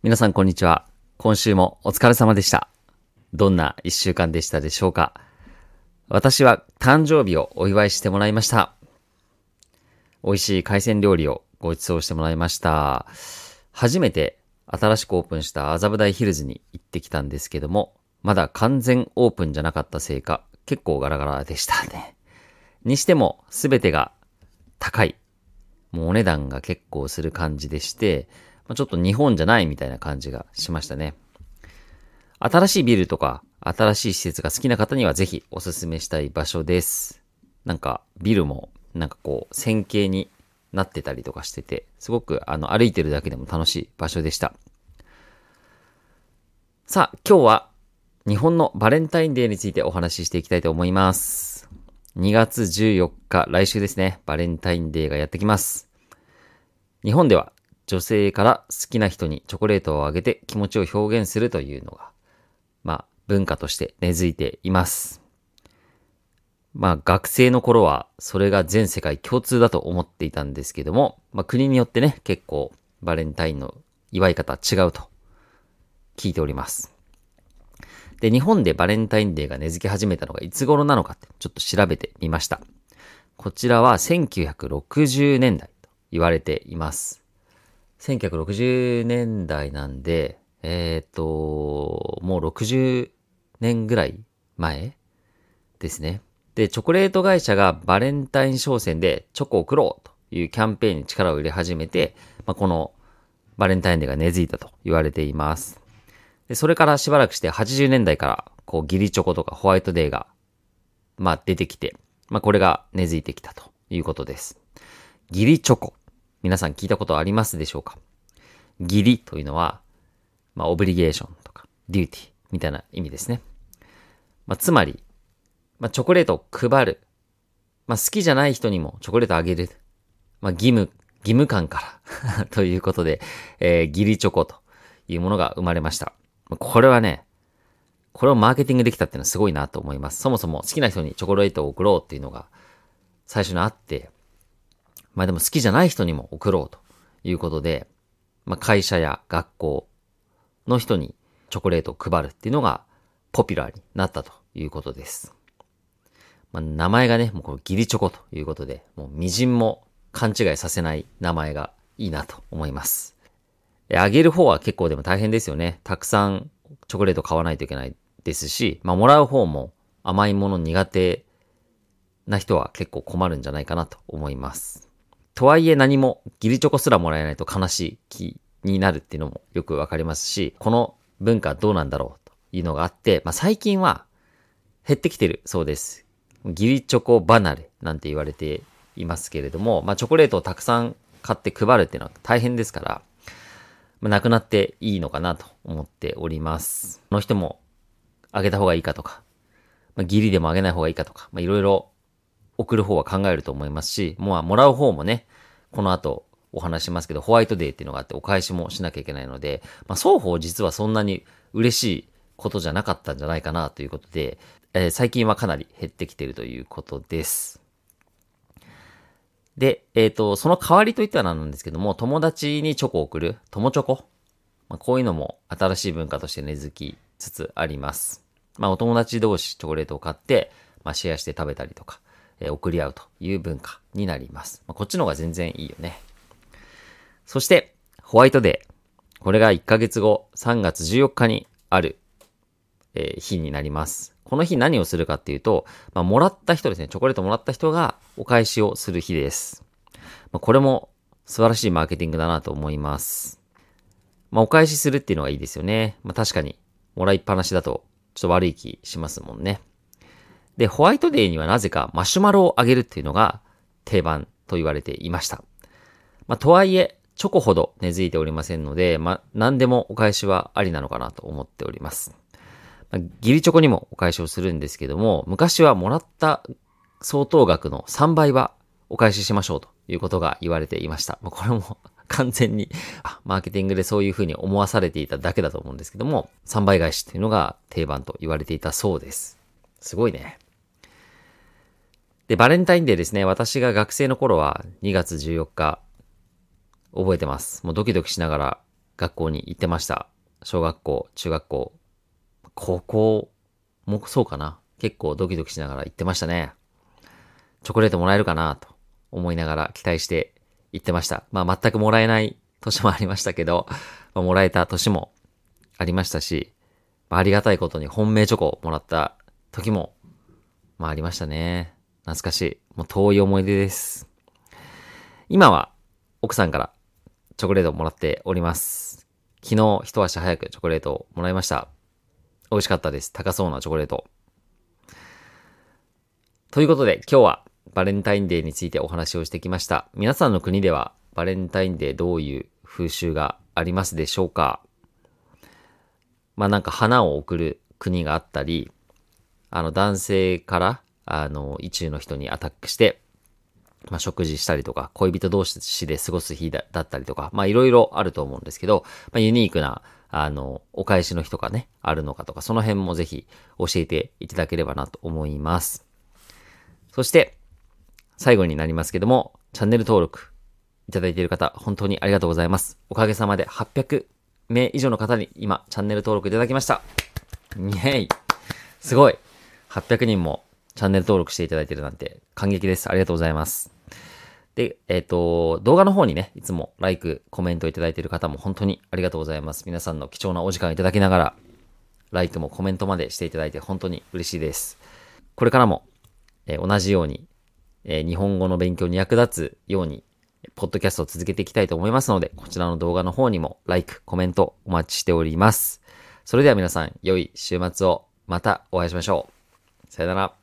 皆さんこんにちは。今週もお疲れ様でした。どんな一週間でしたでしょうか私は誕生日をお祝いしてもらいました。美味しい海鮮料理をご馳走してもらいました。初めて新しくオープンした麻布台ヒルズに行ってきたんですけども、まだ完全オープンじゃなかったせいか、結構ガラガラでしたね。にしても、すべてが高い。もうお値段が結構する感じでして、まあちょっと日本じゃないみたいな感じがしましたね。新しいビルとか、新しい施設が好きな方にはぜひおすすめしたい場所です。なんか、ビルも、なんかこう、線形になってたりとかしてて、すごく、あの、歩いてるだけでも楽しい場所でした。さあ、今日は、日本のバレンタインデーについてお話ししていきたいと思います。2月14日、来週ですね、バレンタインデーがやってきます。日本では女性から好きな人にチョコレートをあげて気持ちを表現するというのが、まあ文化として根付いています。まあ学生の頃はそれが全世界共通だと思っていたんですけども、まあ国によってね、結構バレンタインの祝い方違うと聞いております。で、日本でバレンタインデーが根付き始めたのがいつ頃なのかってちょっと調べてみました。こちらは1960年代と言われています。1960年代なんで、えっ、と、もう60年ぐらい前ですね。で、チョコレート会社がバレンタイン商戦でチョコを送ろうというキャンペーンに力を入れ始めて、まあ、このバレンタインデーが根付いたと言われています。で、それからしばらくして80年代から、こう、ギリチョコとかホワイトデーが、まあ、出てきて、まあ、これが根付いてきたということです。ギリチョコ。皆さん聞いたことありますでしょうか？ギリというのは、まあ、オブリゲーションとか、デューティーみたいな意味ですね。まあ、つまり、まあ、チョコレートを配る。まあ、好きじゃない人にもチョコレートあげる。まあ、義務、義務感から ということで、えー、ギリチョコというものが生まれました。これはね、これをマーケティングできたっていうのはすごいなと思います。そもそも好きな人にチョコレートを送ろうっていうのが最初にあって、まあでも好きじゃない人にも送ろうということで、まあ会社や学校の人にチョコレートを配るっていうのがポピュラーになったということです。まあ名前がね、もうこれギリチョコということで、もう微塵も勘違いさせない名前がいいなと思います。あげる方は結構でも大変ですよね。たくさんチョコレート買わないといけないですし、まあもらう方も甘いもの苦手な人は結構困るんじゃないかなと思います。とはいえ何もギリチョコすらもらえないと悲しい気になるっていうのもよくわかりますし、この文化どうなんだろうというのがあって、まあ最近は減ってきてるそうです。ギリチョコ離れなんて言われていますけれども、まあチョコレートをたくさん買って配るっていうのは大変ですから、まあ、なくなっていいのかなと思っております。この人もあげた方がいいかとか、まあ、ギリでもあげない方がいいかとか、まあ、いろいろ送る方は考えると思いますし、もうもらう方もね、この後お話しますけど、ホワイトデーっていうのがあってお返しもしなきゃいけないので、まあ、双方実はそんなに嬉しいことじゃなかったんじゃないかなということで、えー最近はかなり減ってきているということです。で、えっ、と、その代わりといってはなんですけども、友達にチョコを送る、友チョコ？まあ、こういうのも新しい文化として根付きつつあります。まあ、お友達同士チョコレートを買って、まあ、シェアして食べたりとか、え送り合うという文化になります。まあ、こっちの方が全然いいよね。そして、ホワイトデー。これが1ヶ月後、3月14日にある、えー日になります。この日何をするかっていうと、まあ、もらった人ですね、チョコレートもらった人がお返しをする日です。まあ、これも素晴らしいマーケティングだなと思います。まあ、お返しするっていうのがいいですよね。まあ、確かに、もらいっぱなしだと、ちょっと悪い気しますもんね。で、ホワイトデーにはなぜかマシュマロをあげるっていうのが定番と言われていました。まあ、とはいえ、チョコほど根付いておりませんので、まあ、何でもお返しはありなのかなと思っております。まあギリチョコにもお返しをするんですけども、昔はもらった相当額の3倍はお返ししましょうということが言われていました。まあこれも 完全にマーケティングでそういうふうに思わされていただけだと思うんですけども、3倍返しっていうのが定番と言われていたそうです。すごいね。で、バレンタインデーですね。私が学生の頃は2月14日、覚えてます。もうドキドキしながら学校に行ってました。小学校、中学校、高校もそうかな。結構ドキドキしながら行ってましたね。チョコレートもらえるかな？と思いながら期待して行ってました。まあ全くもらえない年もありましたけど、まあ、もらえた年もありましたし、まあ、ありがたいことに本命チョコをもらった時も、まあありましたね。懐かしい。もう遠い思い出です。今は奥さんからチョコレートをもらっております。昨日一足早くチョコレートをもらいました。美味しかったです。高そうなチョコレート。ということで今日はバレンタインデーについてお話をしてきました。皆さんの国ではバレンタインデーどういう風習がありますでしょうか？まあなんか花を贈る国があったり、あの男性からあの意中の人にアタックして、まあ食事したりとか、恋人同士で過ごす日だったりとか、まあいろいろあると思うんですけど、まあユニークなあの、お返しの日とかね、あるのかとか、その辺もぜひ教えていただければなと思います。そして、最後になりますけども、チャンネル登録いただいている方、本当にありがとうございます。おかげさまで800名以上の方に今、チャンネル登録いただきました。イェイすごい !800 人もチャンネル登録していただいているなんて感激です。ありがとうございます。で、えっ、と、動画の方にね、いつもライク、コメントいただいている方も本当にありがとうございます。皆さんの貴重なお時間いただきながら、ライクもコメントまでしていただいて本当に嬉しいです。これからも、えー同じように、えー日本語の勉強に役立つように、ポッドキャストを続けていきたいと思いますので、こちらの動画の方にも、ライク、コメントお待ちしております。それでは皆さん、良い週末を、またお会いしましょう。さよなら。